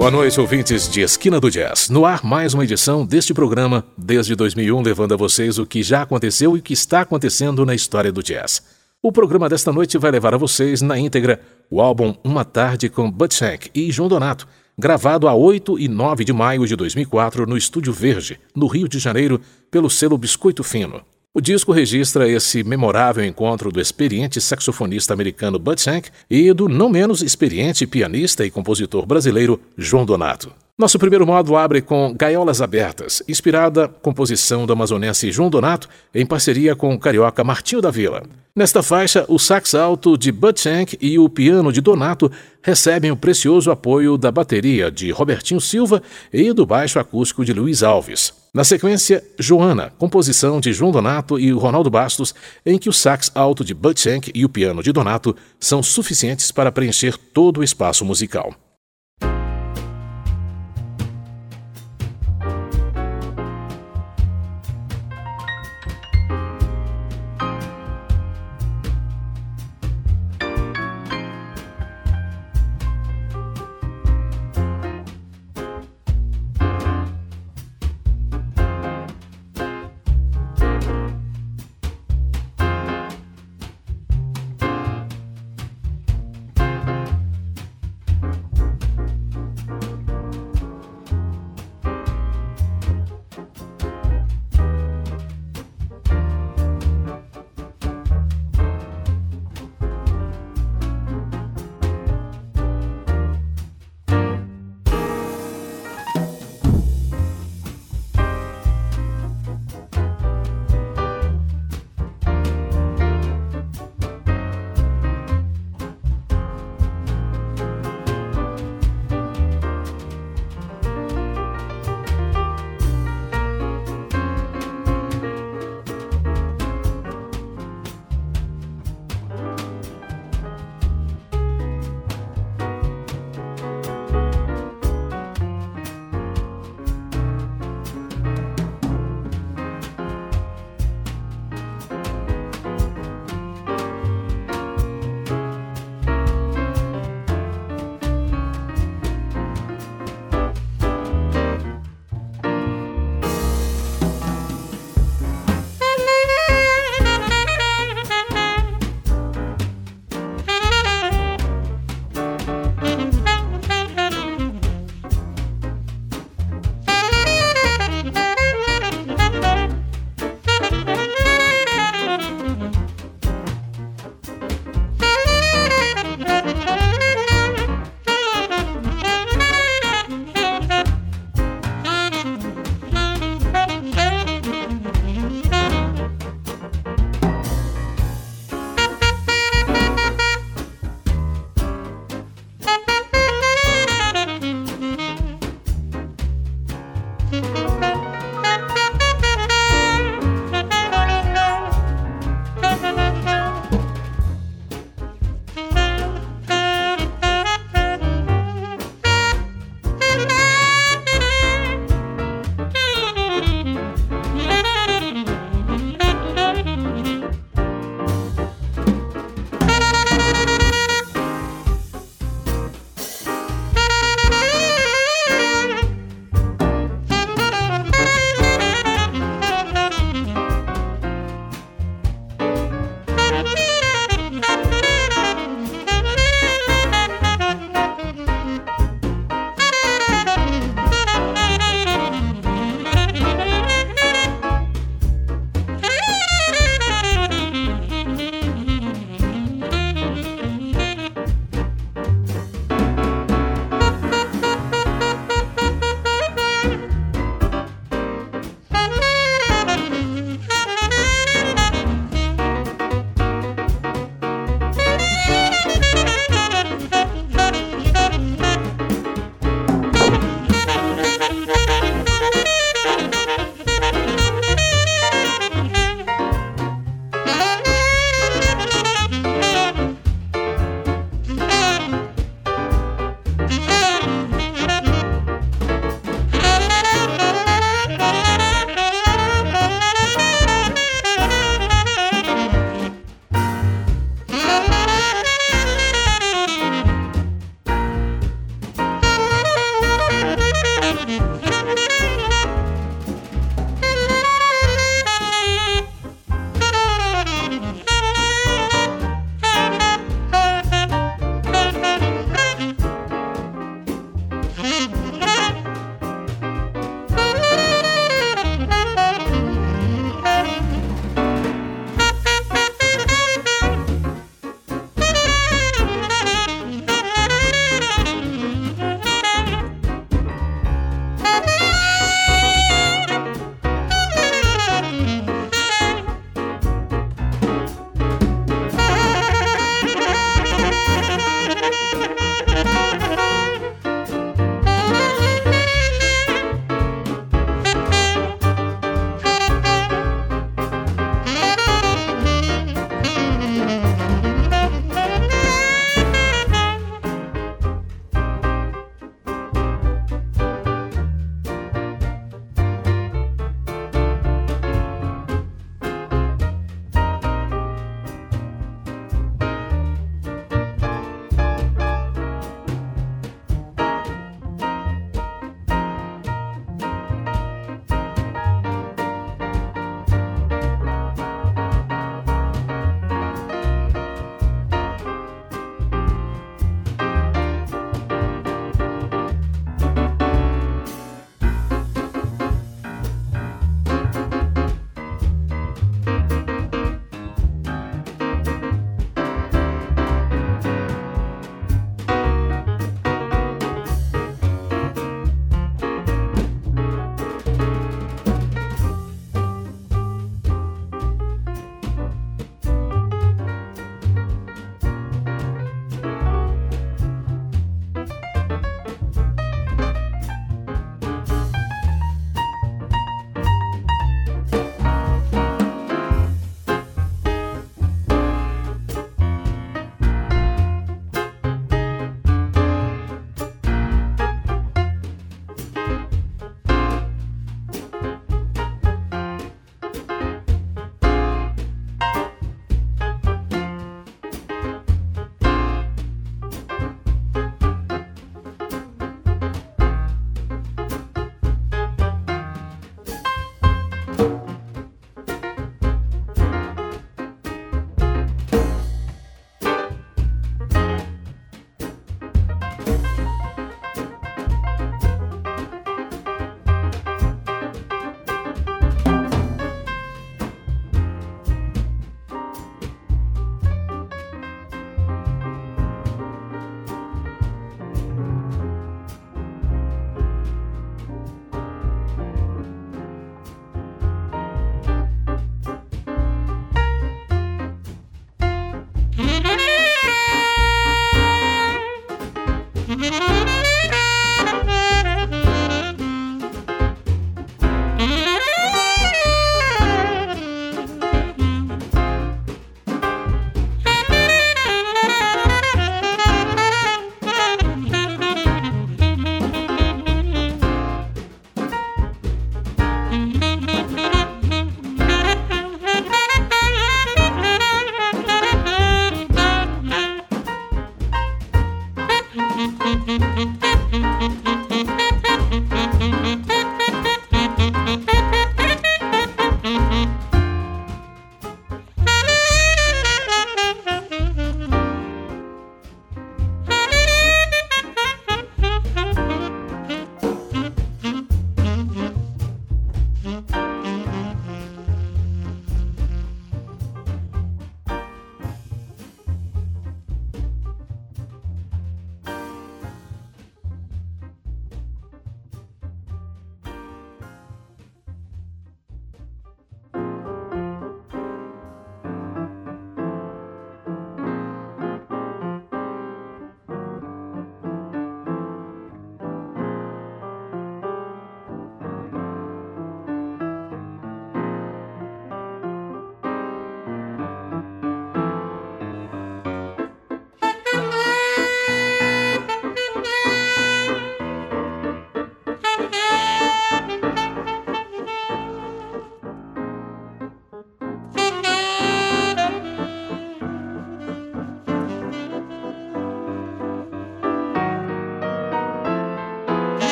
Boa noite, ouvintes de Esquina do Jazz. No ar, mais uma edição deste programa, desde 2001, levando a vocês o que já aconteceu e o que está acontecendo na história do jazz. O programa desta noite vai levar a vocês, na íntegra, o álbum Uma Tarde com Bud Shank e João Donato, gravado a 8 e 9 de maio de 2004 no Estúdio Verde, no Rio de Janeiro, pelo selo Biscoito Fino. O disco registra esse memorável encontro do experiente saxofonista americano Bud Shank e do não menos experiente pianista e compositor brasileiro João Donato. Nosso primeiro modo abre com Gaiolas Abertas, inspirada composição do amazonense João Donato em parceria com o carioca Martinho da Vila. Nesta faixa, o sax alto de Bud Shank e o piano de Donato recebem o precioso apoio da bateria de Robertinho Silva e do baixo acústico de Luiz Alves. Na sequência, Joana, composição de João Donato e Ronaldo Bastos, em que o sax alto de Bud Shank e o piano de Donato são suficientes para preencher todo o espaço musical.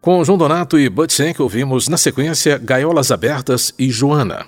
Com João Donato e Bud Senk ouvimos na sequência Gaiolas Abertas e Joana.